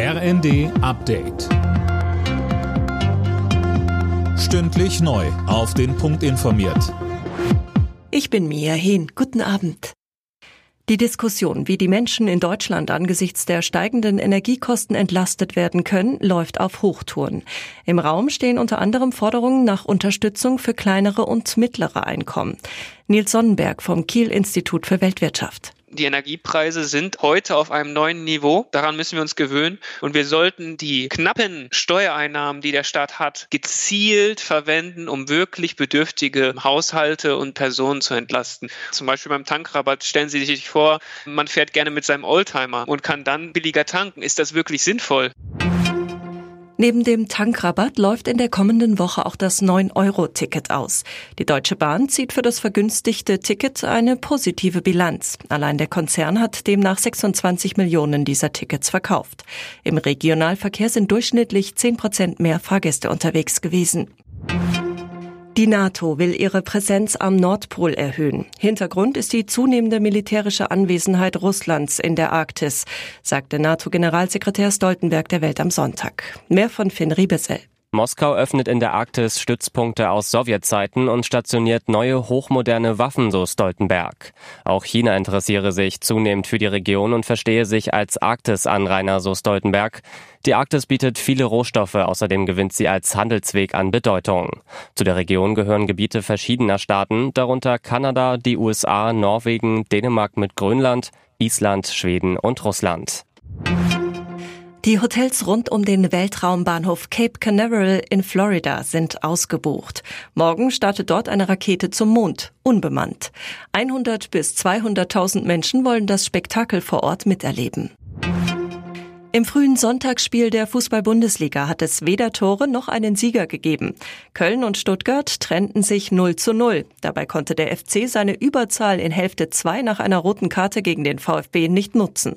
RND Update. Stündlich neu. Auf den Punkt informiert. Ich bin Mia Hehn. Guten Abend. Die Diskussion, wie die Menschen in Deutschland angesichts der steigenden Energiekosten entlastet werden können, läuft auf Hochtouren. Im Raum stehen unter anderem Forderungen nach Unterstützung für kleinere und mittlere Einkommen. Nils Sonnenberg vom Kiel Institut für Weltwirtschaft. Die Energiepreise sind heute auf einem neuen Niveau. Daran müssen wir uns gewöhnen. Und wir sollten die knappen Steuereinnahmen, die der Staat hat, gezielt verwenden, um wirklich bedürftige Haushalte und Personen zu entlasten. Zum Beispiel beim Tankrabatt stellen Sie sich vor, man fährt gerne mit seinem Oldtimer und kann dann billiger tanken. Ist das wirklich sinnvoll? Neben dem Tankrabatt läuft in der kommenden Woche auch das 9-Euro-Ticket aus. Die Deutsche Bahn zieht für das vergünstigte Ticket eine positive Bilanz. Allein der Konzern hat demnach 26 Millionen dieser Tickets verkauft. Im Regionalverkehr sind durchschnittlich 10 Prozent mehr Fahrgäste unterwegs gewesen. Die NATO will ihre Präsenz am Nordpol erhöhen. Hintergrund ist die zunehmende militärische Anwesenheit Russlands in der Arktis, sagte NATO-Generalsekretär Stoltenberg der Welt am Sonntag. Mehr von Finn Riebesell. Moskau öffnet in der Arktis Stützpunkte aus Sowjetzeiten und stationiert neue hochmoderne Waffen, so Stoltenberg. Auch China interessiere sich zunehmend für die Region und verstehe sich als Arktis-Anrainer, so Stoltenberg. Die Arktis bietet viele Rohstoffe, außerdem gewinnt sie als Handelsweg an Bedeutung. Zu der Region gehören Gebiete verschiedener Staaten, darunter Kanada, die USA, Norwegen, Dänemark mit Grönland, Island, Schweden und Russland. Die Hotels rund um den Weltraumbahnhof Cape Canaveral in Florida sind ausgebucht. Morgen startet dort eine Rakete zum Mond, unbemannt. 100 bis 200.000 Menschen wollen das Spektakel vor Ort miterleben. Im frühen Sonntagsspiel der Fußball-Bundesliga hat es weder Tore noch einen Sieger gegeben. Köln und Stuttgart trennten sich 0 zu 0. Dabei konnte der FC seine Überzahl in Hälfte 2 nach einer roten Karte gegen den VfB nicht nutzen.